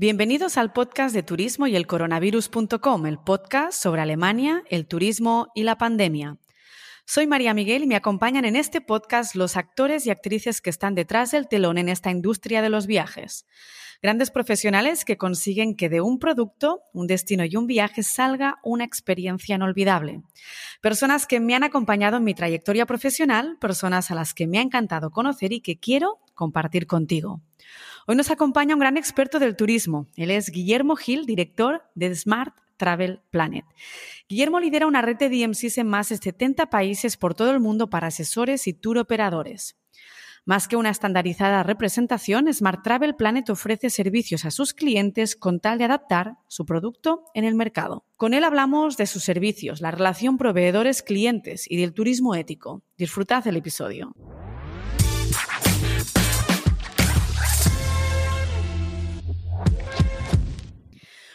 Bienvenidos al podcast de turismo y el coronavirus.com, el podcast sobre Alemania, el turismo y la pandemia. Soy María Miguel y me acompañan en este podcast los actores y actrices que están detrás del telón en esta industria de los viajes. Grandes profesionales que consiguen que de un producto, un destino y un viaje salga una experiencia inolvidable. Personas que me han acompañado en mi trayectoria profesional, personas a las que me ha encantado conocer y que quiero compartir contigo. Hoy nos acompaña un gran experto del turismo. Él es Guillermo Gil, director de Smart Travel Planet. Guillermo lidera una red de DMCs en más de 70 países por todo el mundo para asesores y tour operadores. Más que una estandarizada representación, Smart Travel Planet ofrece servicios a sus clientes con tal de adaptar su producto en el mercado. Con él hablamos de sus servicios, la relación proveedores-clientes y del turismo ético. Disfrutad el episodio.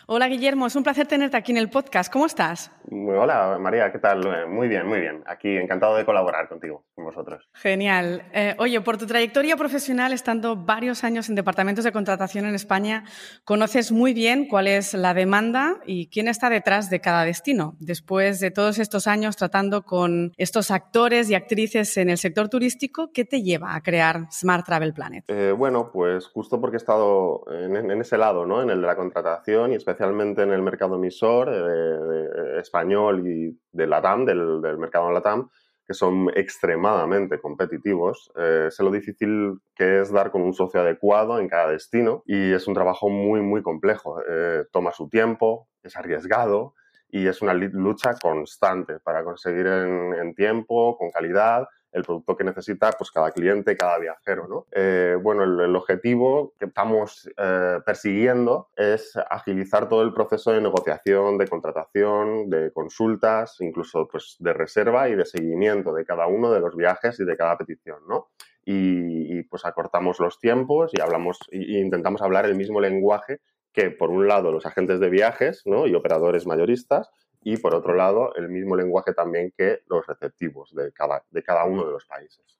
Hola Guillermo, es un placer tenerte aquí en el podcast. ¿Cómo estás? Hola María, ¿qué tal? Eh, muy bien, muy bien. Aquí encantado de colaborar contigo, con vosotros. Genial. Eh, oye, por tu trayectoria profesional, estando varios años en departamentos de contratación en España, conoces muy bien cuál es la demanda y quién está detrás de cada destino. Después de todos estos años tratando con estos actores y actrices en el sector turístico, ¿qué te lleva a crear Smart Travel Planet? Eh, bueno, pues justo porque he estado en, ese lado, ¿no? En el de la contratación y especialmente especialmente en el mercado emisor eh, español y de LATAM, del, del mercado LATAM, que son extremadamente competitivos. Eh, sé lo difícil que es dar con un socio adecuado en cada destino y es un trabajo muy, muy complejo. Eh, toma su tiempo, es arriesgado y es una lucha constante para conseguir en tiempo, con calidad el producto que necesita pues, cada cliente, cada viajero. ¿no? Eh, bueno, el, objetivo que estamos eh, persiguiendo es agilizar todo el proceso de negociación, de contratación, de consultas, incluso pues, de reserva y de seguimiento de cada uno de los viajes y de cada petición. ¿no? Y, pues acortamos los tiempos y hablamos intentamos hablar el mismo lenguaje que por un lado los agentes de viajes ¿no? y operadores mayoristas y por otro lado el mismo lenguaje también que los receptivos de cada, de cada uno de los países.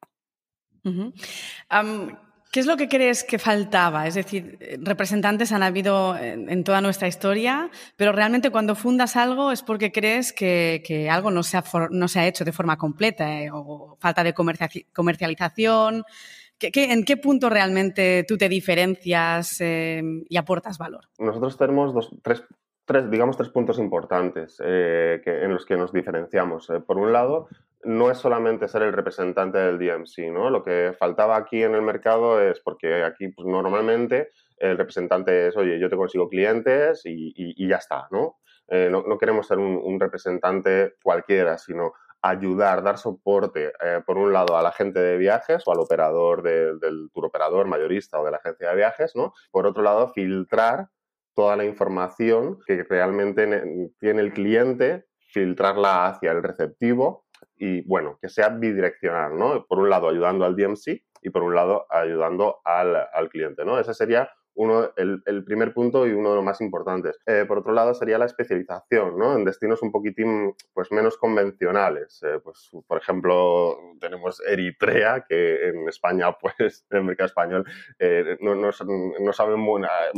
¿Qué es lo que crees que faltaba? Es decir, representantes han habido en, toda nuestra historia, pero realmente cuando fundas algo es porque crees que, algo no se, ha no se ha hecho de forma completa eh, o falta de comercialización. en qué punto realmente tú te diferencias eh, y aportas valor? Nosotros tenemos dos, tres tres, digamos, tres puntos importantes eh, que, en los que nos diferenciamos. Eh. Por un lado, no es solamente ser el representante del DMC, ¿no? Lo que faltaba aquí en el mercado es porque aquí pues, normalmente el representante es, oye, yo te consigo clientes y, ya está, ¿no? Eh, ¿no? ¿no? queremos ser un, representante cualquiera, sino ayudar, dar soporte, por un lado, al agente de viajes o al operador del tour operador mayorista o de la agencia de viajes, ¿no? Por otro lado, filtrar toda la información que realmente tiene el cliente, filtrarla hacia el receptivo y, bueno, que sea bidireccional, ¿no? Por un lado, ayudando al DMC y por un lado, ayudando al, al cliente, ¿no? Ese sería uno, el, primer punto y uno de los más importantes. Eh, por otro lado, sería la especialización, ¿no? En destinos un poquitín pues, menos convencionales. Eh, pues, por ejemplo, tenemos Eritrea, que en España, pues, en el mercado español, eh, no, no, no, saben,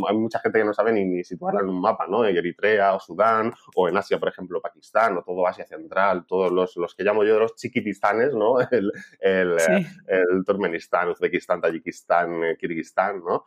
hay mucha gente que no sabe ni, ni, situarla en un mapa, ¿no? En Eritrea o Sudán, o en Asia, por ejemplo, Pakistán, o todo Asia Central, todos los, los que llamo yo los chiquitistanes, ¿no? El, el, el Turkmenistán, Uzbekistán, Tayikistán, Kirguistán, ¿no?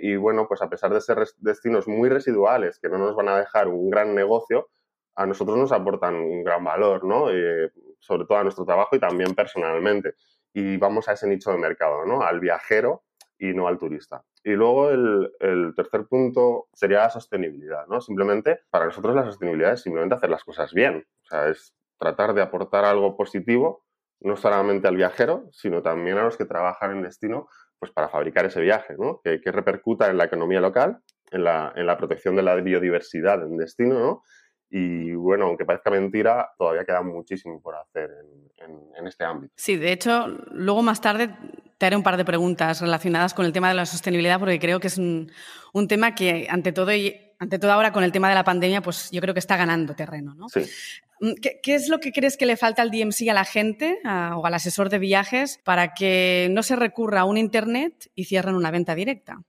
Y bueno, pues a pesar de ser destinos muy residuales que no nos van a dejar un gran negocio, a nosotros nos aportan un gran valor, ¿no? Eh, sobre todo a nuestro trabajo y también personalmente. Y vamos a ese nicho de mercado, ¿no? Al viajero y no al turista. Y luego el, el, tercer punto sería la sostenibilidad, ¿no? Simplemente, para nosotros la sostenibilidad es simplemente hacer las cosas bien. O sea, es tratar de aportar algo positivo, no solamente al viajero, sino también a los que trabajan en destino pues para fabricar ese viaje, ¿no? que, repercuta en la economía local, en la, en la, protección de la biodiversidad en destino, ¿no? Y bueno, aunque parezca mentira, todavía queda muchísimo por hacer en, en, este ámbito. Sí, de hecho, luego más tarde te haré un par de preguntas relacionadas con el tema de la sostenibilidad, porque creo que es un, un tema que, ante todo, y, ante todo ahora con el tema de la pandemia, pues yo creo que está ganando terreno, ¿no? Sí. Mm, ¿Qué, es lo que crees que le falta al DMC a la gente o al asesor de viajes para que no se recurra a un Internet y cierren una venta directa?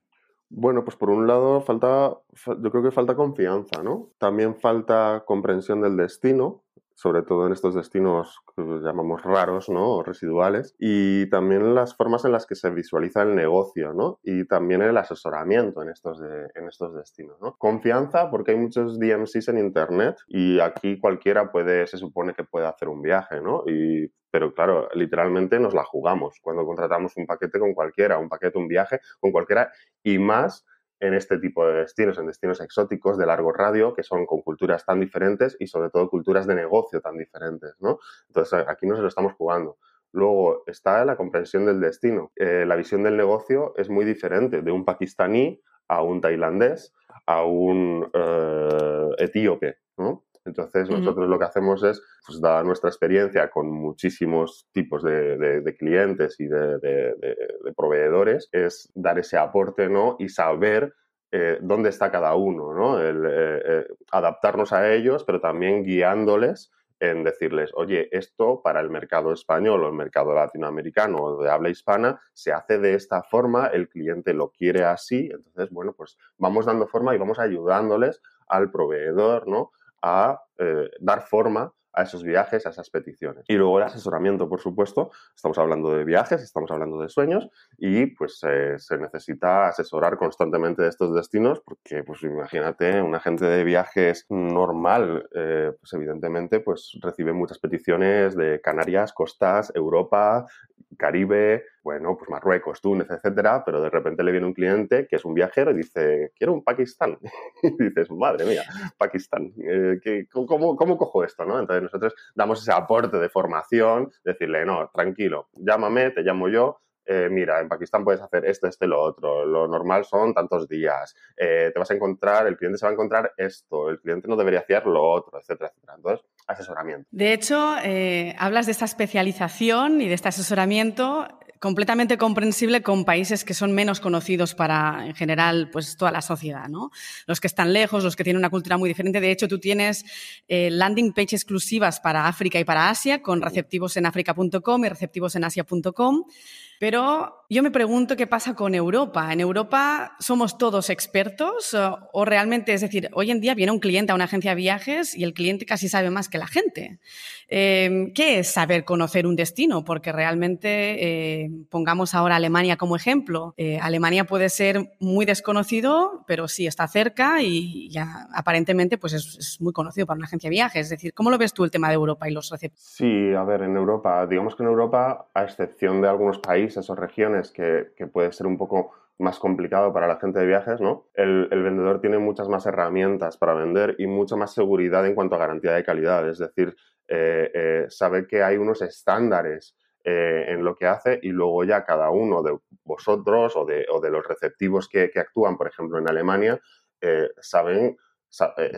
Bueno, pues por un lado falta, yo creo que falta confianza, ¿no? También falta comprensión del destino, sobre todo en estos destinos que llamamos raros, ¿no? O residuales, y también las formas en las que se visualiza el negocio, ¿no? Y también el asesoramiento en estos, en estos destinos, ¿no? Confianza, porque hay muchos DMCs en Internet y aquí cualquiera puede, se supone que puede hacer un viaje, ¿no? Y pero claro, literalmente nos la jugamos cuando contratamos un paquete con cualquiera, un paquete, un viaje con cualquiera y más en este tipo de destinos, en destinos exóticos de largo radio, que son con culturas tan diferentes y sobre todo culturas de negocio tan diferentes, ¿no? Entonces aquí no se lo estamos jugando. Luego está la comprensión del destino. Eh, la visión del negocio es muy diferente de un pakistaní a un tailandés a un eh, etíope, ¿no? Entonces, nosotros lo que hacemos es, pues, dada nuestra experiencia con muchísimos tipos de, clientes y de, proveedores, es dar ese aporte, ¿no? Y saber eh, dónde está cada uno, ¿no? El, eh, eh, adaptarnos a ellos, pero también guiándoles en decirles, oye, esto para el mercado español o el mercado latinoamericano o de habla hispana se hace de esta forma, el cliente lo quiere así, entonces, bueno, pues vamos dando forma y vamos ayudándoles al proveedor, ¿no? A eh, dar forma a esos viajes, a esas peticiones. Y luego el asesoramiento, por supuesto. Estamos hablando de viajes, estamos hablando de sueños y pues eh, se necesita asesorar constantemente de estos destinos porque, pues imagínate, un agente de viajes normal, eh, pues evidentemente, pues recibe muchas peticiones de Canarias, costas, Europa, Caribe, bueno, pues Marruecos, Túnez, etcétera, pero de repente le viene un cliente que es un viajero y dice, quiero un Pakistán. y dices, madre mía, Pakistán, eh, cómo, cómo, cojo esto? ¿no? Entonces nosotros damos ese aporte de formación, decirle, no, tranquilo, llámame, te llamo yo, eh, mira, en Pakistán puedes hacer esto, y lo otro. Lo normal son tantos días. Eh, te vas a encontrar, el cliente se va a encontrar esto, el cliente no debería hacer lo otro, etcétera, etcétera. Entonces, asesoramiento. De hecho, hablas de esta especialización y de este asesoramiento completamente comprensible con países que son menos conocidos para, en general, pues toda la sociedad, ¿no? Los que están lejos, los que tienen una cultura muy diferente. De hecho, tú tienes landing page exclusivas para África y para Asia con receptivos en africa.com y receptivos en asia.com. Pero yo me pregunto qué pasa con Europa. ¿En Europa somos todos expertos o, realmente, es decir, hoy en día viene un cliente a una agencia de viajes y el cliente casi sabe más que la gente? Em, ¿Qué es saber conocer un destino? Porque realmente, eh, pongamos ahora Alemania como ejemplo. Eh, Alemania puede ser muy desconocido, pero sí está cerca y ya aparentemente pues es, muy conocido para una agencia de viajes. Es decir, ¿cómo lo ves tú el tema de Europa y los receptores? Sí, a ver, en Europa, digamos que en Europa, a excepción de algunos países, esas regiones que, puede ser un poco más complicado para la gente de viajes, ¿no? El, vendedor tiene muchas más herramientas para vender y mucha más seguridad en cuanto a garantía de calidad. Es decir, eh, eh, sabe que hay unos estándares eh, en lo que hace y luego ya cada uno de vosotros o de, los receptivos que, actúan, por ejemplo, en Alemania, saben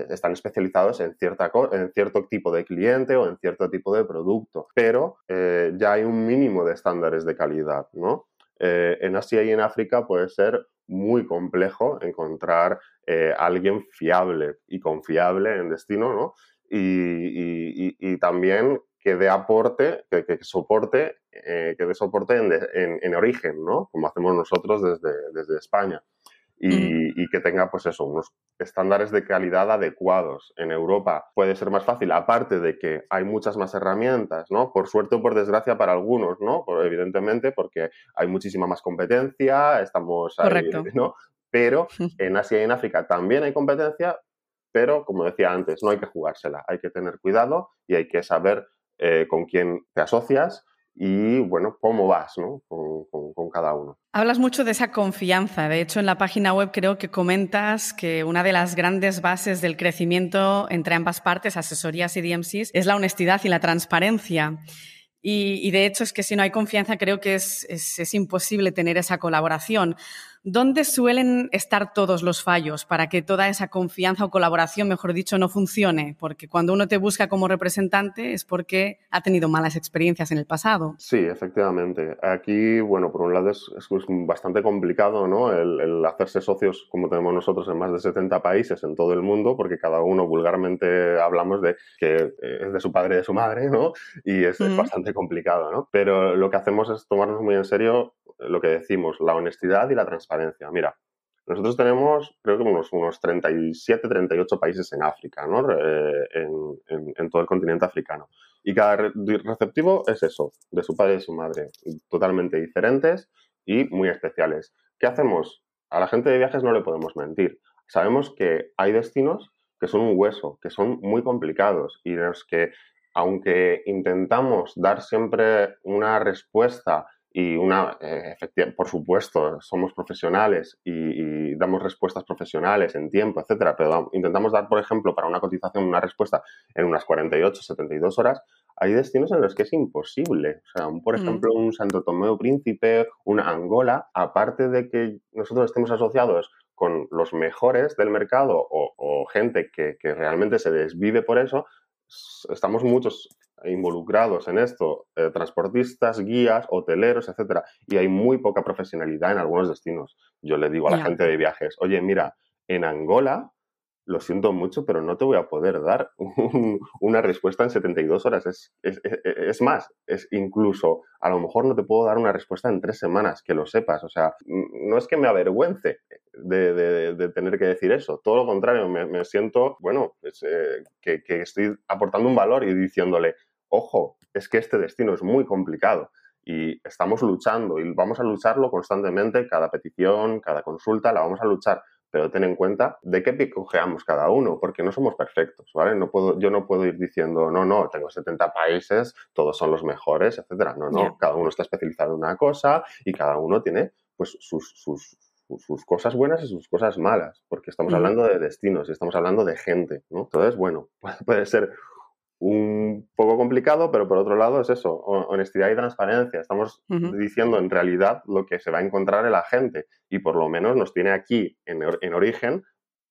están especializados en, cierto tipo de cliente o en cierto tipo de producto, pero ya hay un mínimo de estándares de calidad, ¿no? Eh, en Asia y en África puede ser muy complejo encontrar eh, alguien fiable y confiable en destino, ¿no? Y, también que dé aporte, que, soporte, eh, que soporte en, origen, ¿no? Como hacemos nosotros desde España. Y, que tenga, pues eso, unos estándares de calidad adecuados. En Europa puede ser más fácil, aparte de que hay muchas más herramientas, ¿no? Por suerte o por desgracia para algunos, ¿no? evidentemente, porque hay muchísima más competencia, estamos ahí, ¿no? Pero en Asia y en África también hay competencia, pero como decía antes, no hay que jugársela, hay que tener cuidado y hay que saber eh, con quién te asocias y, bueno, cómo vas, ¿no? con cada uno. Hablas mucho de esa confianza. De hecho, en la página web creo que comentas que una de las grandes bases del crecimiento entre ambas partes, asesorías y DMCs, es la honestidad y la transparencia. Y, de hecho es que si no hay confianza creo que es, es, imposible tener esa colaboración. ¿Dónde suelen estar todos los fallos para que toda esa confianza o colaboración, mejor dicho, no funcione? Porque cuando uno te busca como representante es porque ha tenido malas experiencias en el pasado. Sí, efectivamente. Aquí, bueno, por un lado es, bastante complicado, ¿no? El, hacerse socios como tenemos nosotros en más de 70 países en todo el mundo, porque cada uno vulgarmente hablamos de que es de su padre y de su madre, ¿no? Y es, es bastante complicado, ¿no? Pero lo que hacemos es tomarnos muy en serio lo que decimos, la honestidad y la transparencia. Mira, Nosotros tenemos, creo que unos, unos 37, 38 países en África, ¿no? Eh, en, todo el continente africano. Y cada receptivo es eso, de su padre y su madre, totalmente diferentes y muy especiales. ¿Qué hacemos? A la gente de viajes no le podemos mentir. Sabemos que hay destinos que son un hueso, que son muy complicados y en los que, aunque intentamos dar siempre una respuesta y una, eh, por supuesto, somos profesionales y, damos respuestas profesionales en tiempo, etcétera, pero intentamos dar, por ejemplo, para una cotización una respuesta en unas 48, 72 horas, hay destinos en los que es imposible. O sea, por mm. ejemplo, un Santo Tomeo Príncipe, una Angola, aparte de que nosotros estemos asociados con los mejores del mercado o, gente que, que, realmente se desvive por eso, estamos muchos involucrados en esto, eh, transportistas, guías, hoteleros, etcétera, y hay muy poca profesionalidad en algunos destinos. Yo le digo a la gente de viajes, oye, mira, en Angola lo siento mucho, pero no te voy a poder dar una respuesta en 72 horas. Es, es, más, es incluso, a lo mejor no te puedo dar una respuesta en tres semanas, que lo sepas. O sea, no es que me avergüence de, tener que decir eso, todo lo contrario, me, siento, bueno, eh, que, que estoy aportando un valor y diciéndole, ojo, es que este destino es muy complicado y estamos luchando y vamos a lucharlo constantemente, cada petición, cada consulta, la vamos a luchar pero ten en cuenta de qué picojeamos cada uno, porque no somos perfectos, ¿vale? No puedo, yo no puedo ir diciendo, no, no, tengo 70 países, todos son los mejores, etcétera. No, no, cada uno está especializado en una cosa y cada uno tiene pues sus, sus, sus cosas buenas y sus cosas malas, porque estamos hablando de destinos y estamos hablando de gente, ¿no? Entonces, bueno, puede ser un poco complicado, pero por otro lado es eso, honestidad y transparencia. Estamos diciendo en realidad lo que se va a encontrar en la gente y por lo menos nos tiene aquí en, en origen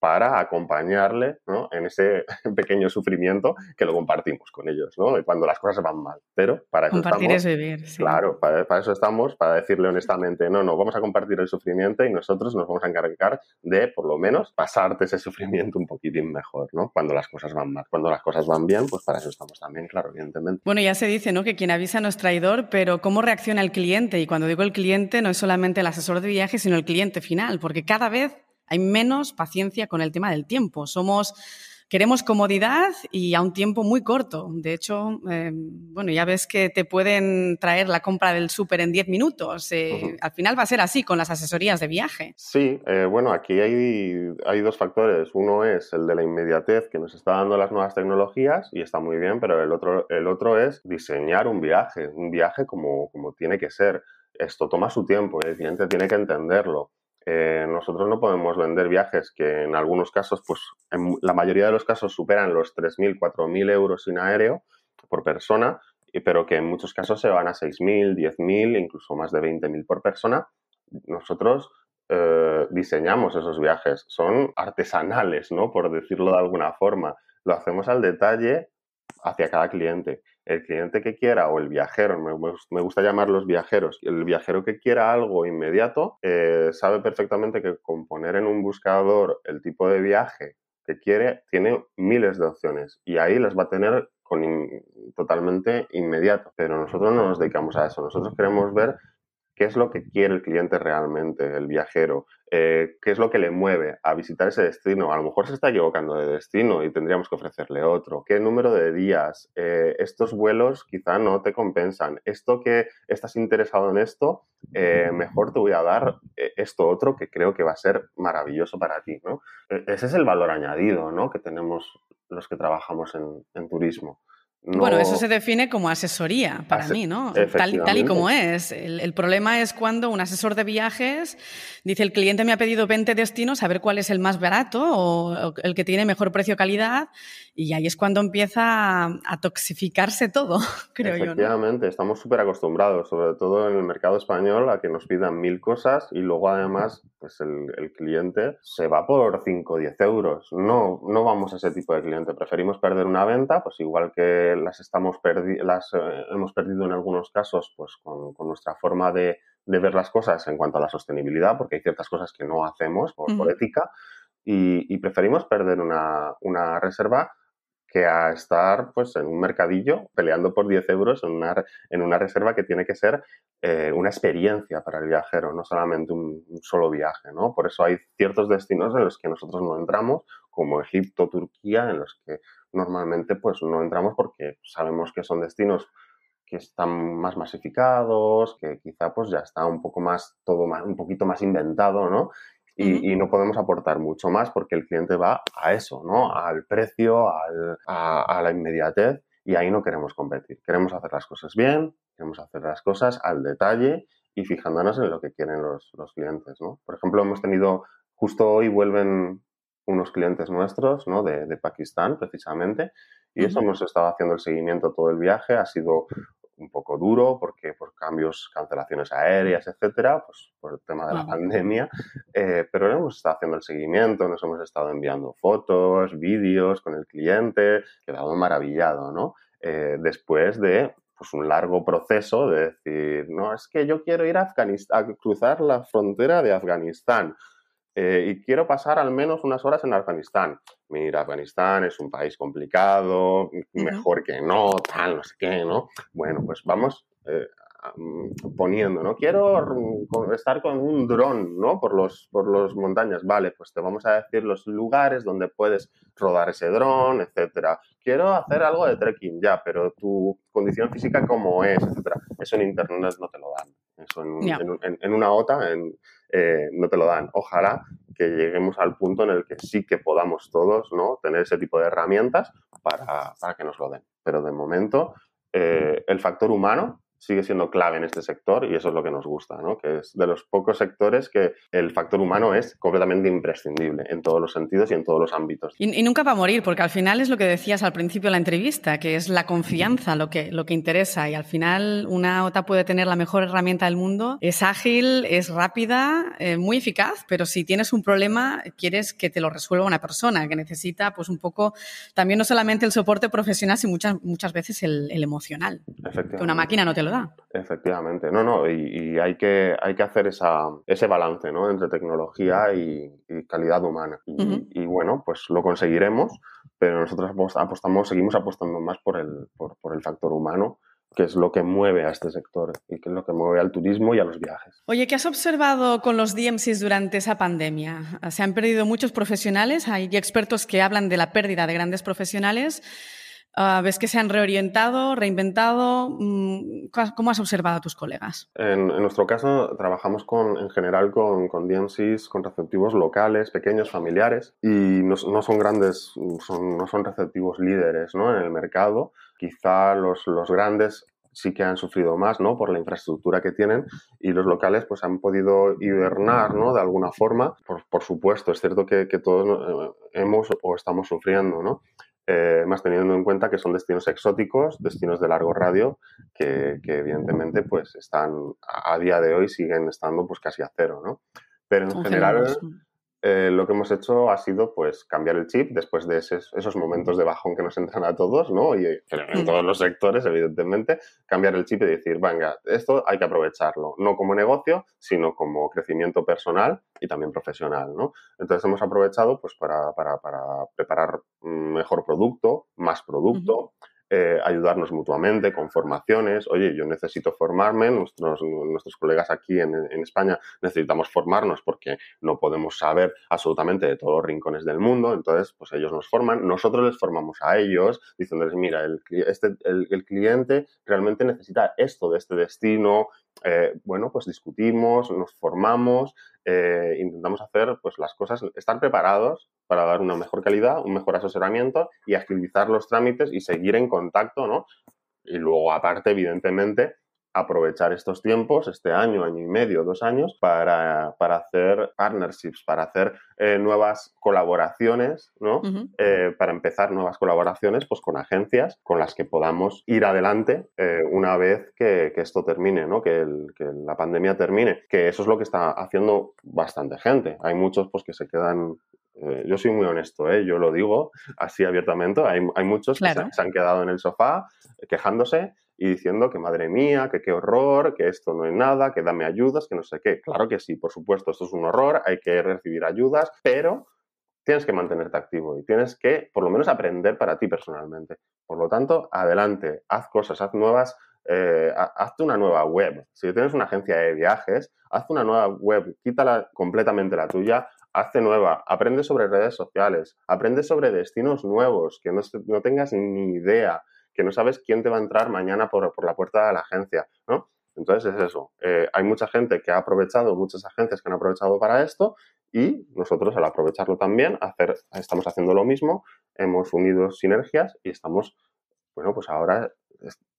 para acompañarle en ese pequeño sufrimiento que lo compartimos con ellos, ¿no? cuando las cosas van mal. Pero para eso compartir estamos. Es vivir, Claro, para, eso estamos, para decirle honestamente, no, no, vamos a compartir el sufrimiento y nosotros nos vamos a encargar de, por lo menos, pasarte ese sufrimiento un poquitín mejor, ¿no? Cuando las cosas van mal. Cuando las cosas van bien, pues para eso estamos también, claro, evidentemente. Bueno, ya se dice, ¿no? Que quien avisa no es traidor, pero ¿cómo reacciona el cliente? Y cuando digo el cliente, no es solamente el asesor de viaje, sino el cliente final, porque cada vez hay menos paciencia con el tema del tiempo. Somos queremos comodidad y a un tiempo muy corto. De hecho, em, bueno, ya ves que te pueden traer la compra del súper en 10 minutos. Eh, al final va a ser así con las asesorías de viaje. Sí, eh, bueno, aquí hay, hay dos factores. Uno es el de la inmediatez que nos está dando las nuevas tecnologías y está muy bien, pero el otro, el otro es diseñar un viaje, un viaje como, como tiene que ser. Esto toma su tiempo y el cliente tiene que entenderlo. Eh, nosotros no podemos vender viajes que en algunos casos, pues en la mayoría de los casos superan los 3.000, 4.000 euros sin aéreo por persona, pero que en muchos casos se van a 6.000, 10.000, incluso más de 20.000 por persona. Nosotros eh, diseñamos esos viajes, son artesanales, ¿no? Por decirlo de alguna forma. Lo hacemos al detalle hacia cada cliente el cliente que quiera o el viajero, me, gusta llamar los viajeros, el viajero que quiera algo inmediato eh, sabe perfectamente que con poner en un buscador el tipo de viaje que quiere tiene miles de opciones y ahí las va a tener con totalmente inmediato. Pero nosotros no nos dedicamos a eso, nosotros queremos ver qué es lo que quiere el cliente realmente, el viajero, eh, qué es lo que le mueve a visitar ese destino. A lo mejor se está equivocando de destino y tendríamos que ofrecerle otro. ¿Qué número de días? Eh, estos vuelos quizá no te compensan. Esto que estás interesado en esto, eh, mejor te voy a dar esto otro que creo que va a ser maravilloso para ti. ¿no? E-, ese es el valor añadido ¿no? que tenemos los que trabajamos en turismo. Bueno, eso se define como asesoría para mí, ¿no? Tal, y como es. El, problema es cuando un asesor de viajes dice el cliente me ha pedido 20 destinos, a ver cuál es el más barato o, el que tiene mejor precio-calidad y ahí es cuando empieza a, toxificarse todo, creo yo. Efectivamente, estamos súper acostumbrados, sobre todo en el mercado español, a que nos pidan mil cosas y luego además pues el, el cliente se va por 5 o 10 euros. No, no vamos a ese tipo de cliente. Preferimos perder una venta, pues igual que las estamos las eh, hemos perdido en algunos casos pues con, nuestra forma de, ver las cosas en cuanto a la sostenibilidad, porque hay ciertas cosas que no hacemos por, ética, y, preferimos perder una, reserva que a estar pues en un mercadillo peleando por 10 euros en una, en una reserva que tiene que ser eh, una experiencia para el viajero, no solamente un, solo viaje, ¿no? Por eso hay ciertos destinos en los que nosotros no entramos, como Egipto, Turquía, en los que normalmente pues no entramos porque sabemos que son destinos que están más masificados, que quizá pues ya está un poco más, todo más, un poquito más inventado, ¿no? y, no podemos aportar mucho más porque el cliente va a eso, ¿no? Al precio, a, la inmediatez y ahí no queremos competir. Queremos hacer las cosas bien, queremos hacer las cosas al detalle y fijándonos en lo que quieren los, clientes, ¿no? Por ejemplo, hemos tenido, justo hoy vuelven unos clientes nuestros, ¿no? De, Pakistán, precisamente, y eso hemos estado haciendo el seguimiento todo el viaje, ha sido un poco duro porque por cambios, cancelaciones aéreas, etcétera, pues por el tema de la pandemia, eh, pero hemos estado haciendo el seguimiento, nos hemos estado enviando fotos, vídeos con el cliente, quedado maravillado, ¿no? Eh, después de pues un largo proceso de decir, no, es que yo quiero ir a Afganistán, a cruzar la frontera de Afganistán. Eh, y quiero pasar al menos unas horas en Afganistán. Mira, Afganistán es un país complicado, mejor que no, tal, no sé qué, ¿no? Bueno, pues vamos eh, poniendo, ¿no? Quiero estar con un dron, ¿no? Por los, por los montañas. Vale, pues te vamos a decir los lugares donde puedes rodar ese dron, etcétera. Quiero hacer algo de trekking, ya, pero tu condición física cómo es, etcétera. Eso en internet no te lo dan. Eso en, una OTA eh, no te lo dan. Ojalá que lleguemos al punto en el que sí que podamos todos ¿no? tener ese tipo de herramientas para, que nos lo den. Pero de momento, eh, el factor humano sigue siendo clave en este sector y eso es lo que nos gusta, ¿no? que es de los pocos sectores que el factor humano es completamente imprescindible en todos los sentidos y en todos los ámbitos. Y, nunca va a morir, porque al final es lo que decías al principio de la entrevista, que es la confianza lo que, lo que interesa y al final una OTA puede tener la mejor herramienta del mundo, es ágil, es rápida, eh, muy eficaz, pero si tienes un problema quieres que te lo resuelva una persona que necesita pues un poco también no solamente el soporte profesional, sino muchas, muchas veces el, el emocional. Que una máquina no te lo Efectivamente, no, no, y, hay, que, hay que hacer esa, ese balance ¿no? entre tecnología y, calidad humana. Y, bueno, pues lo conseguiremos, pero nosotros apostamos, seguimos apostando más por el, por, por el factor humano que es lo que mueve a este sector y que es lo que mueve al turismo y a los viajes. Oye, ¿qué has observado con los DMCs durante esa pandemia? Se han perdido muchos profesionales, hay expertos que hablan de la pérdida de grandes profesionales. Ah, ¿Ves que se han reorientado, reinventado? Mm, ¿Cómo has observado a tus colegas? En, nuestro caso, trabajamos con, en general con, con DMCs, con receptivos locales, pequeños, familiares, y no, son grandes, no son receptivos líderes ¿no? en el mercado. Quizá los, los grandes sí que han sufrido más, ¿no? Por la infraestructura que tienen y los locales pues han podido hibernar, ¿no? De alguna forma. Por, por supuesto, es cierto que, que todos eh, hemos o estamos sufriendo, ¿no? Eh, más teniendo en cuenta que son destinos exóticos, destinos de largo radio, que, evidentemente pues están a, día de hoy siguen estando pues casi a cero, ¿no? Pero en general, eh, lo que hemos hecho ha sido pues cambiar el chip después de esos, momentos de bajón que nos entran a todos, ¿no? Y en todos los sectores, evidentemente, cambiar el chip y decir, venga, esto hay que aprovecharlo, no como negocio, sino como crecimiento personal y también profesional, ¿no? Entonces hemos aprovechado pues para, para, para preparar mejor producto, más producto. Eh, ayudarnos mutuamente con formaciones. Oye, yo necesito formarme, nuestros, nuestros colegas aquí en, España necesitamos formarnos porque no podemos saber absolutamente de todos los rincones del mundo, entonces pues ellos nos forman, nosotros les formamos a ellos diciéndoles, mira, el, este, cliente realmente necesita esto de este destino, eh, bueno, pues discutimos, nos formamos, eh, intentamos hacer pues las cosas, estar preparados para dar una mejor calidad, un mejor asesoramiento y agilizar los trámites y seguir en contacto, ¿no? Y luego, aparte, evidentemente, aprovechar estos tiempos, este año, año y medio, dos años, para, hacer partnerships, para hacer eh, nuevas colaboraciones, ¿no? Eh, para empezar nuevas colaboraciones pues, con agencias con las que podamos ir adelante eh, una vez que, esto termine, ¿no? Que, la pandemia termine, que eso es lo que está haciendo bastante gente. Hay muchos pues, que se quedan yo soy muy honesto, yo lo digo así abiertamente. Hay, muchos que se, han quedado en el sofá quejándose y diciendo que madre mía, que qué horror, que esto no es nada, que dame ayudas, que no sé qué. Claro que sí, por supuesto, esto es un horror, hay que recibir ayudas, pero tienes que mantenerte activo y tienes que, por lo menos, aprender para ti personalmente. Por lo tanto, adelante, haz cosas, haz nuevas, eh, hazte una nueva web. Si tienes una agencia de viajes, haz una nueva web, quítala completamente la tuya, hazte nueva, aprende sobre redes sociales, aprende sobre destinos nuevos, que no, no tengas ni idea, que no sabes quién te va a entrar mañana por, por la puerta de la agencia, ¿no? Entonces es eso. Eh, hay mucha gente que ha aprovechado, muchas agencias que han aprovechado para esto y nosotros al aprovecharlo también, hacer, estamos haciendo lo mismo, hemos unido sinergias y estamos, bueno, pues ahora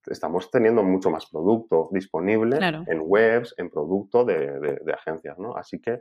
estamos teniendo mucho más producto disponible en webs, en producto de, de, de, agencias, ¿no? Así que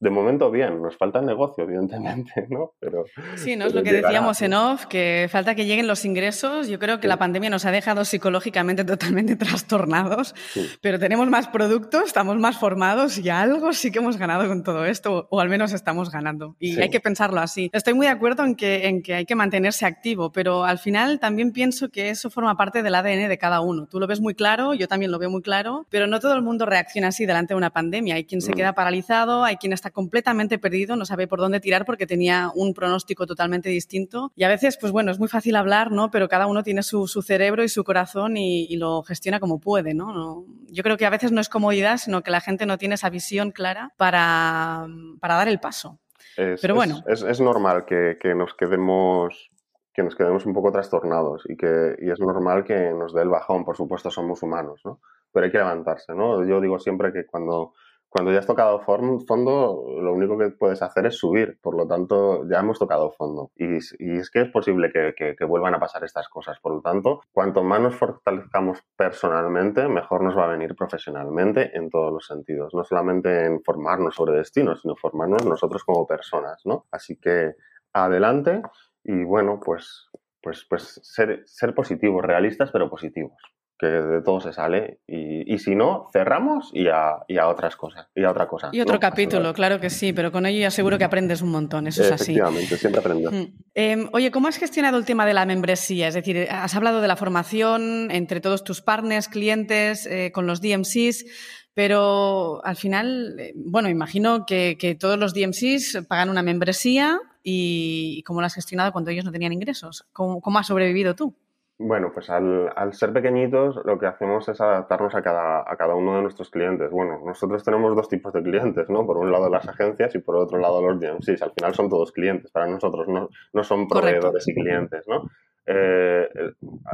de momento bien, nos falta el negocio, evidentemente, ¿no? Pero, sí, ¿no? Es lo que decíamos en off, que falta que lleguen los ingresos. Yo creo que la pandemia nos ha dejado psicológicamente totalmente trastornados, pero tenemos más productos, estamos más formados y algo sí que hemos ganado con todo esto, o al menos estamos ganando. Y hay que pensarlo así. Estoy muy de acuerdo en que, en que hay que mantenerse activo, pero al final también pienso que eso forma parte del ADN de cada uno. Tú lo ves muy claro, yo también lo veo muy claro, pero no todo el mundo reacciona así delante de una pandemia. Hay quien se mm. queda paralizado, hay quien está completamente perdido, no sabe por dónde tirar porque tenía un pronóstico totalmente distinto. Y a veces, pues bueno, es muy fácil hablar, ¿no? Pero cada uno tiene su, cerebro y su corazón y, lo gestiona como puede, ¿no? Yo creo que a veces no es comodidad, sino que la gente no tiene esa visión clara para, para dar el paso. Es, Pero bueno. Es, es, normal que, que, nos quedemos que nos quedemos un poco trastornados y que y es normal que nos dé el bajón, por supuesto somos humanos, ¿no? Pero hay que levantarse, ¿no? Yo digo siempre que cuando cuando ya has tocado fondo, lo único que puedes hacer es subir. Por lo tanto, ya hemos tocado fondo. Y, es que es posible que, vuelvan a pasar estas cosas. Por lo tanto, cuanto más nos fortalezcamos personalmente, mejor nos va a venir profesionalmente en todos los sentidos. No solamente en formarnos sobre destinos, sino formarnos nosotros como personas, ¿no? Así que adelante y bueno, pues, pues, pues ser, ser positivos, realistas, pero positivos que de todo se sale. Y, si no, cerramos y a, y a, otras cosas. Y a otra cosa. Y otro capítulo, claro que sí, pero con ello ya seguro que aprendes un montón, eso es así. Efectivamente, siempre aprendes. Mm. Em, oye, ¿cómo has gestionado el tema de la membresía? Es decir, has hablado de la formación entre todos tus partners, clientes, eh, con los DMCs. Pero al final, eh, bueno, imagino que, que, todos los DMCs pagan una membresía y, cómo la has gestionado cuando ellos no tenían ingresos. ¿Cómo, cómo has sobrevivido tú? Bueno, pues al, al, ser pequeñitos lo que hacemos es adaptarnos a cada, a cada uno de nuestros clientes. Bueno, nosotros tenemos dos tipos de clientes, ¿no? Por un lado las agencias y por otro lado los DMCs. Al final son todos clientes para nosotros, no, no son proveedores y clientes, ¿no? Eh,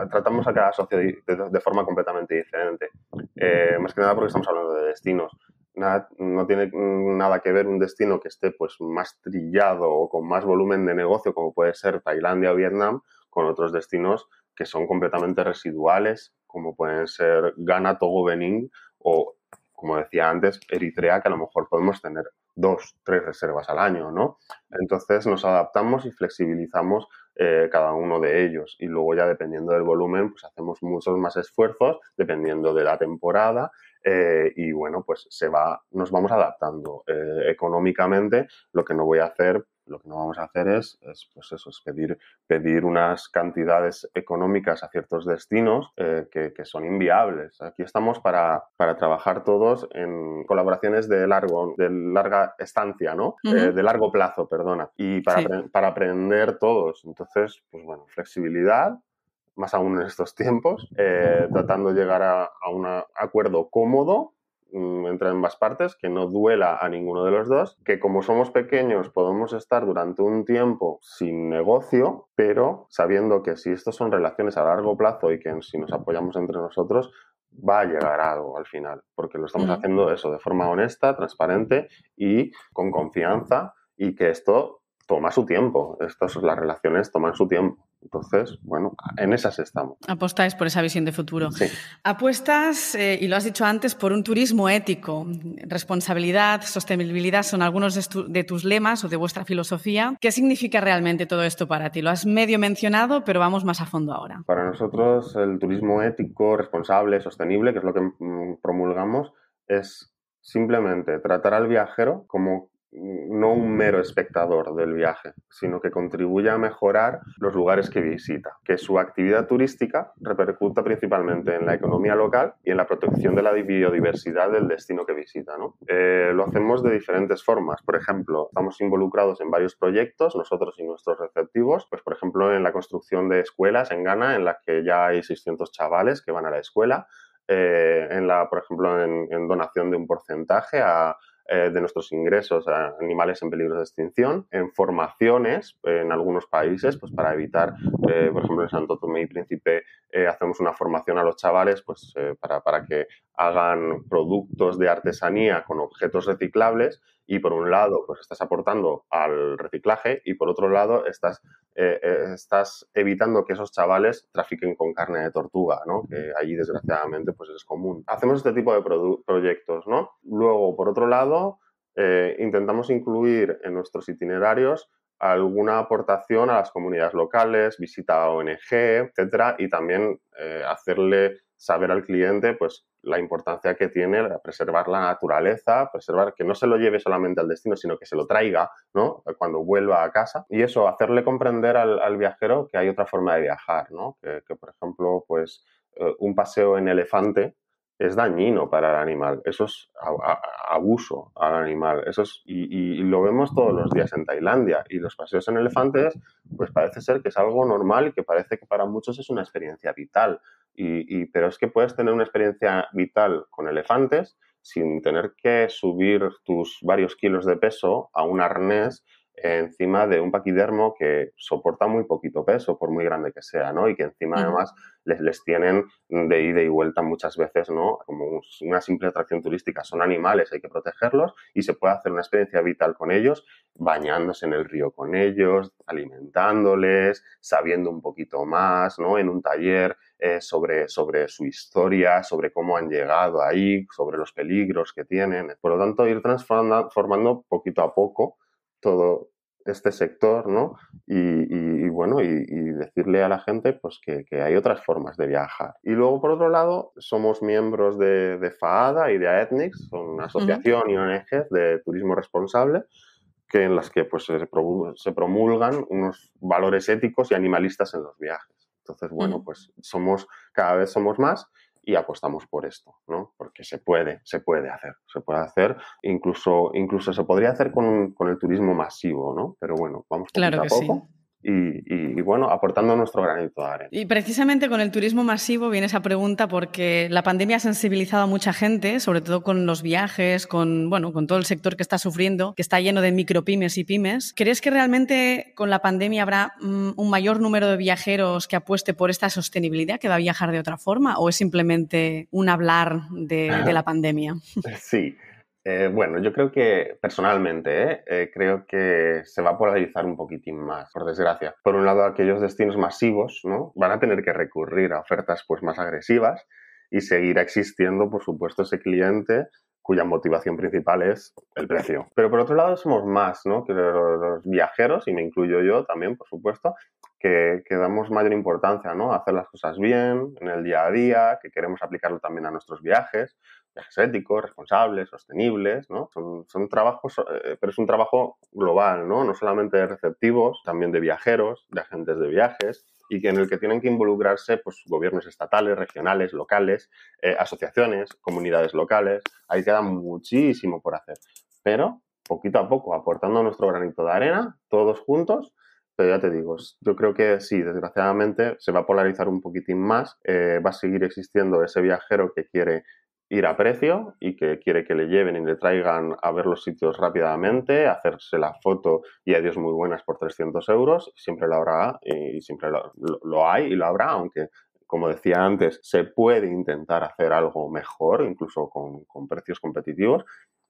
tratamos a cada socio de, de, forma completamente diferente. Eh, más que nada porque estamos hablando de destinos. Nada, no tiene nada que ver un destino que esté pues más trillado o con más volumen de negocio como puede ser Tailandia o Vietnam con otros destinos que son completamente residuales, como pueden ser Ghana, Togo, Benín o, como decía antes, Eritrea, que a lo mejor podemos tener dos, tres reservas al año, ¿no? Entonces nos adaptamos y flexibilizamos eh, cada uno de ellos y luego ya dependiendo del volumen, pues hacemos muchos más esfuerzos dependiendo de la temporada eh, y bueno, pues se va, nos vamos adaptando eh, económicamente. Lo que no voy a hacer lo que no vamos a hacer es, pues eso, es pedir, pedir unas cantidades económicas a ciertos destinos eh, que, son inviables. Aquí estamos para, para, trabajar todos en colaboraciones de, largo, de larga estancia, ¿no? Eh, de largo plazo, perdona. Y para, para aprender todos. Entonces, pues bueno, flexibilidad, más aún en estos tiempos, eh, tratando de llegar a, a un acuerdo cómodo entre ambas partes, que no duela a ninguno de los dos, que como somos pequeños podemos estar durante un tiempo sin negocio, pero sabiendo que si estos son relaciones a largo plazo y que si nos apoyamos entre nosotros, va a llegar algo al final, porque lo estamos haciendo eso de forma honesta, transparente y con confianza y que esto toma su tiempo, estas las relaciones toman su tiempo. Entonces, bueno, en esas estamos. Apostáis por esa visión de futuro. Sí. Apuestas, eh, y lo has dicho antes, por un turismo ético. Responsabilidad, sostenibilidad son algunos de, tus lemas o de vuestra filosofía. ¿Qué significa realmente todo esto para ti? Lo has medio mencionado, pero vamos más a fondo ahora. Para nosotros, el turismo ético, responsable, sostenible, que es lo que mm, promulgamos, es simplemente tratar al viajero como no un mero espectador del viaje, sino que contribuya a mejorar los lugares que visita, que su actividad turística repercuta principalmente en la economía local y en la protección de la biodiversidad del destino que visita. ¿no? Eh, lo hacemos de diferentes formas. Por ejemplo, estamos involucrados en varios proyectos, nosotros y nuestros receptivos, pues por ejemplo en la construcción de escuelas en Ghana, en las que ya hay 600 chavales que van a la escuela, eh, en la, por ejemplo, en donación de un porcentaje a eh, de nuestros ingresos a animales en peligro de extinción, en formaciones en algunos países, pues para evitar, eh, por ejemplo, en Santo Tomé y Príncipe eh, hacemos una formación a los chavales pues, para, para que hagan productos de artesanía con objetos reciclables y por un lado pues estás aportando al reciclaje y por otro lado estás, eh, eh, estás evitando que esos chavales trafiquen con carne de tortuga, ¿no? que allí desgraciadamente pues es común. Hacemos este tipo de proyectos. ¿no? Luego, por otro lado, eh, intentamos incluir en nuestros itinerarios alguna aportación a las comunidades locales, visita a ONG, etcétera, y también hacerle saber al cliente pues la importancia que tiene preservar la naturaleza, preservar que no se lo lleve solamente al destino, sino que se lo traiga ¿no? cuando vuelva a casa. Y eso, hacerle comprender al, viajero que hay otra forma de viajar, ¿no? que, por ejemplo, pues eh, un paseo en elefante es dañino para el animal, eso es abuso al animal, eso es, y, lo vemos todos los días en Tailandia, y los paseos en elefantes, pues parece ser que es algo normal y que parece que para muchos es una experiencia vital, y, pero es que puedes tener una experiencia vital con elefantes sin tener que subir tus varios kilos de peso a un arnés encima de un paquidermo que soporta muy poquito peso, por muy grande que sea, ¿no? Y que encima además les, les, tienen de ida y vuelta muchas veces, ¿no? Como una simple atracción turística. Son animales, hay que protegerlos y se puede hacer una experiencia vital con ellos, bañándose en el río con ellos, alimentándoles, sabiendo un poquito más, ¿no? En un taller eh, sobre, sobre su historia, sobre cómo han llegado ahí, sobre los peligros que tienen. Por lo tanto, ir transformando poquito a poco todo este sector, ¿no? Y, bueno, y, decirle a la gente pues que, hay otras formas de viajar. Y luego, por otro lado, somos miembros de, de FAADA y de AETNIX, son una asociación y ONG de turismo responsable, que en las que pues, se promulgan unos valores éticos y animalistas en los viajes. Entonces, bueno, pues somos, cada vez somos más y apostamos por esto, ¿no? Porque se puede, se puede hacer, se puede hacer, incluso, incluso se podría hacer con, con el turismo masivo, ¿no? Pero bueno, vamos claro poquito a poco y, bueno, aportando nuestro granito de arena. Y precisamente con el turismo masivo viene esa pregunta porque la pandemia ha sensibilizado a mucha gente, sobre todo con los viajes, con, bueno, con todo el sector que está sufriendo, que está lleno de micropymes y pymes. ¿Crees que realmente con la pandemia habrá mm, un mayor número de viajeros que apueste por esta sostenibilidad, que va a viajar de otra forma, o es simplemente un hablar de, de la pandemia? Sí, eh, bueno, yo creo que personalmente ¿eh? Eh, creo que se va a polarizar un poquitín más, por desgracia. Por un lado, aquellos destinos masivos ¿no? van a tener que recurrir a ofertas pues, más agresivas y seguirá existiendo, por supuesto, ese cliente cuya motivación principal es el precio. Pero por otro lado, somos más ¿no? que los viajeros, y me incluyo yo también, por supuesto, que, que, damos mayor importancia ¿no? a hacer las cosas bien en el día a día, que queremos aplicarlo también a nuestros viajes, viajes éticos, responsables, sostenibles, ¿no? Son, son trabajos, eh, pero es un trabajo global, ¿no? No solamente de receptivos, también de viajeros, de agentes de viajes, y que en el que tienen que involucrarse pues, gobiernos estatales, regionales, locales, eh, asociaciones, comunidades locales. Ahí queda muchísimo por hacer. Pero poquito a poco, aportando nuestro granito de arena, todos juntos, pero ya te digo, yo creo que sí, desgraciadamente se va a polarizar un poquitín más, eh, va a seguir existiendo ese viajero que quiere ir a precio y que quiere que le lleven y le traigan a ver los sitios rápidamente, hacerse la foto y adiós muy buenas por 300 euros, siempre lo habrá y siempre lo, hay y lo habrá, aunque como decía antes, se puede intentar hacer algo mejor, incluso con, con, precios competitivos.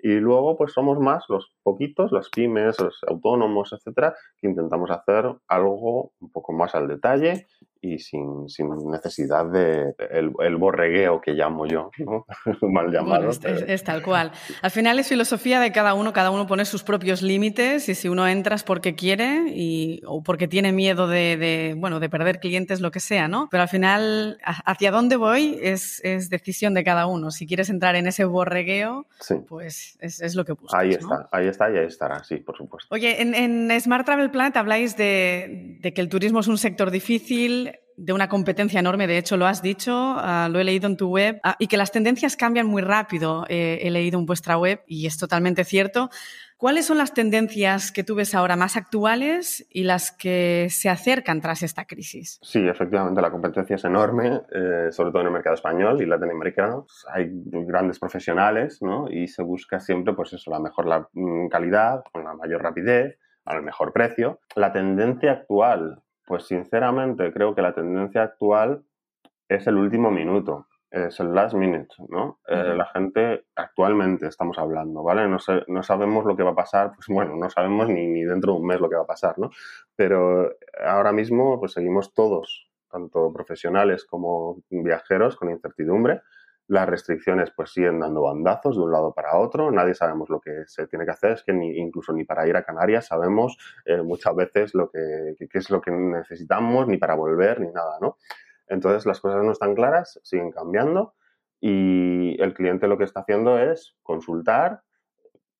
Y luego, pues somos más los poquitos, las pymes, los autónomos, etcétera, que intentamos hacer algo un poco más al detalle y sin, sin necesidad de el, borregueo que llamo yo, ¿no? mal llamado. es, tal cual. Al final es filosofía de cada uno, cada uno pone sus propios límites y si uno entra es porque quiere y, o porque tiene miedo de, bueno, de perder clientes, lo que sea, ¿no? Pero al final, hacia dónde voy es, es decisión de cada uno. Si quieres entrar en ese borregueo, pues es, es, lo que buscas. Ahí está, ahí está y ahí estará, sí, por supuesto. Oye, en, en Smart Travel Planet habláis de, de que el turismo es un sector difícil, de una competencia enorme, de hecho lo has dicho, ah, lo he leído en tu web, ah, y que las tendencias cambian muy rápido, eh, he leído en vuestra web y es totalmente cierto. ¿Cuáles son las tendencias que tú ves ahora más actuales y las que se acercan tras esta crisis? Sí, efectivamente, la competencia es enorme, eh, sobre todo en el mercado español y latinoamericano. Hay grandes profesionales ¿no? y se busca siempre pues eso, la mejor la, mm, calidad, con la mayor rapidez, al mejor precio. La tendencia actual pues sinceramente creo que la tendencia actual es el último minuto, es el last minute, ¿no? Eh, la gente actualmente estamos hablando, ¿vale? No, no, sabemos lo que va a pasar, pues bueno, no sabemos ni, ni, dentro de un mes lo que va a pasar, ¿no? Pero ahora mismo pues seguimos todos, tanto profesionales como viajeros, con incertidumbre las restricciones pues siguen dando bandazos de un lado para otro, nadie sabemos lo que se tiene que hacer, es que ni, incluso ni para ir a Canarias sabemos eh, muchas veces lo que, es lo que necesitamos, ni para volver, ni nada, ¿no? Entonces las cosas no están claras, siguen cambiando y el cliente lo que está haciendo es consultar,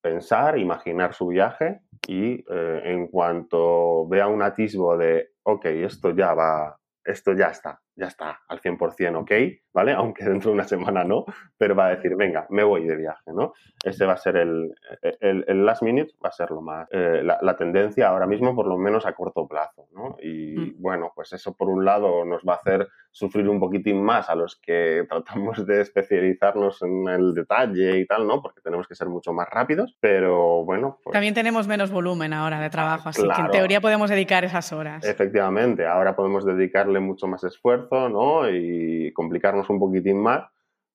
pensar, imaginar su viaje y eh, en cuanto vea un atisbo de, ok, esto ya va, esto ya está, ya está al 100% ok, ¿vale? Aunque dentro de una semana no, pero va a decir, venga, me voy de viaje, ¿no? Ese va a ser el, el, last minute, va a ser lo más, eh, la, tendencia ahora mismo, por lo menos a corto plazo, ¿no? Y mm. bueno, pues eso por un lado nos va a hacer sufrir un poquitín más a los que tratamos de especializarnos en el detalle y tal, ¿no? Porque tenemos que ser mucho más rápidos, pero bueno. Pues También tenemos menos volumen ahora de trabajo, así que en teoría podemos dedicar esas horas. Efectivamente, ahora podemos dedicarle mucho más esfuerzo ¿no? Y complicarnos un poquitín más.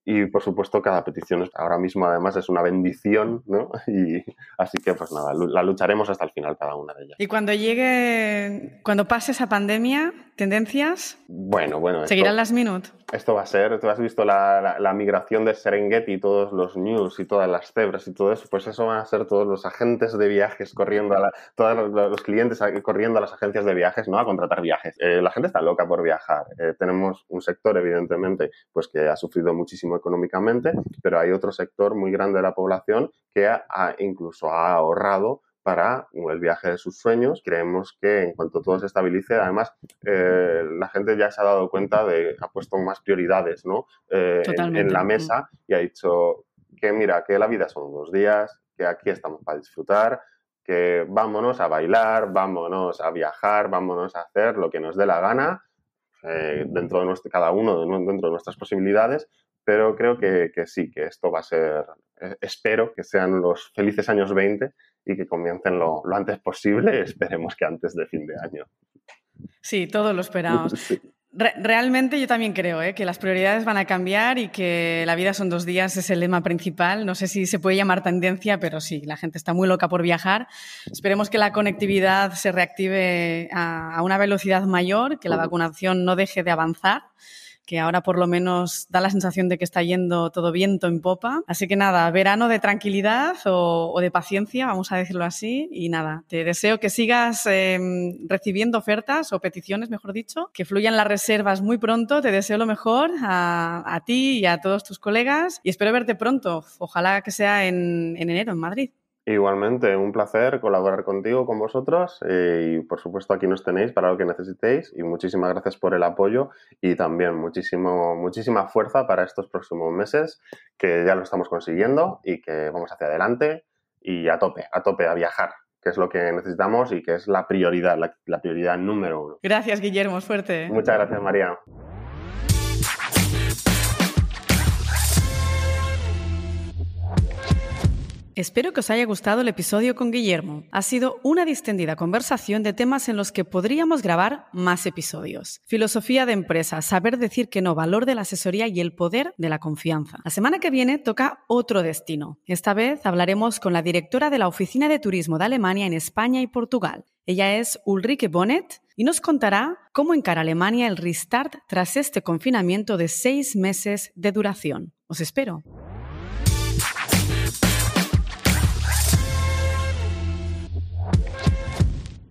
Y por supuesto, cada petición ahora mismo además es una bendición, ¿no? Y así que pues nada, la lucharemos hasta el final cada una de ellas. Y cuando llegue, cuando pase esa pandemia, tendencias. Bueno, bueno. ¿Seguirán las minute? Esto va a ser, tú has visto la, la, migración de Serengeti, todos los news y todas las cebras y todo eso, pues eso van a ser todos los agentes de viajes corriendo a la, todos los clientes corriendo a las agencias de viajes, ¿no? A contratar viajes. Eh, la gente está loca por viajar. Eh, tenemos un sector, evidentemente, pues que ha sufrido muchísimo económicamente, pero hay otro sector muy grande de la población que ha, incluso ha ahorrado para el viaje de sus sueños. Creemos que en cuanto todo se estabilice, además, eh, la gente ya se ha dado cuenta de, ha puesto más prioridades ¿no? Eh, en, la mesa y ha dicho que mira, que la vida son dos días, que aquí estamos para disfrutar, que vámonos a bailar, vámonos a viajar, vámonos a hacer lo que nos dé la gana, eh, dentro de nuestro, cada uno dentro de nuestras posibilidades, pero creo que, que, sí, que esto va a ser, espero que sean los felices años 20 y que comiencen lo, lo, antes posible, esperemos que antes de fin de año. Sí, todos lo esperamos. realmente yo también creo ¿eh? que las prioridades van a cambiar y que la vida son dos días es el lema principal. No sé si se puede llamar tendencia, pero sí, la gente está muy loca por viajar. Esperemos que la conectividad se reactive a, a una velocidad mayor, que la vacunación no deje de avanzar que ahora por lo menos da la sensación de que está yendo todo viento en popa. Así que nada, verano de tranquilidad o, de paciencia, vamos a decirlo así. Y nada, te deseo que sigas em, recibiendo ofertas o peticiones, mejor dicho, que fluyan las reservas muy pronto. Te deseo lo mejor a, ti y a todos tus colegas y espero verte pronto. Ojalá que sea en enero en Madrid. Igualmente, un placer colaborar contigo, con vosotros eh, y por supuesto aquí nos tenéis para lo que necesitéis y muchísimas gracias por el apoyo y también muchísimo, muchísima fuerza para estos próximos meses que ya lo estamos consiguiendo y que vamos hacia adelante y a tope, a tope, a viajar que es lo que necesitamos y que es la prioridad, la, la prioridad número uno. Gracias, Guillermo, suerte. Muchas gracias, María. Espero que os haya gustado el episodio con Guillermo. Ha sido una distendida conversación de temas en los que podríamos grabar más episodios. Filosofía de empresa, saber decir que no, valor de la asesoría y el poder de la confianza. La semana que viene toca otro destino. Esta vez hablaremos con la directora de la Oficina de Turismo de Alemania en España y Portugal. Ella es Ulrike Bonnet y nos contará cómo encara Alemania el restart tras este confinamiento de seis meses de duración. Os espero.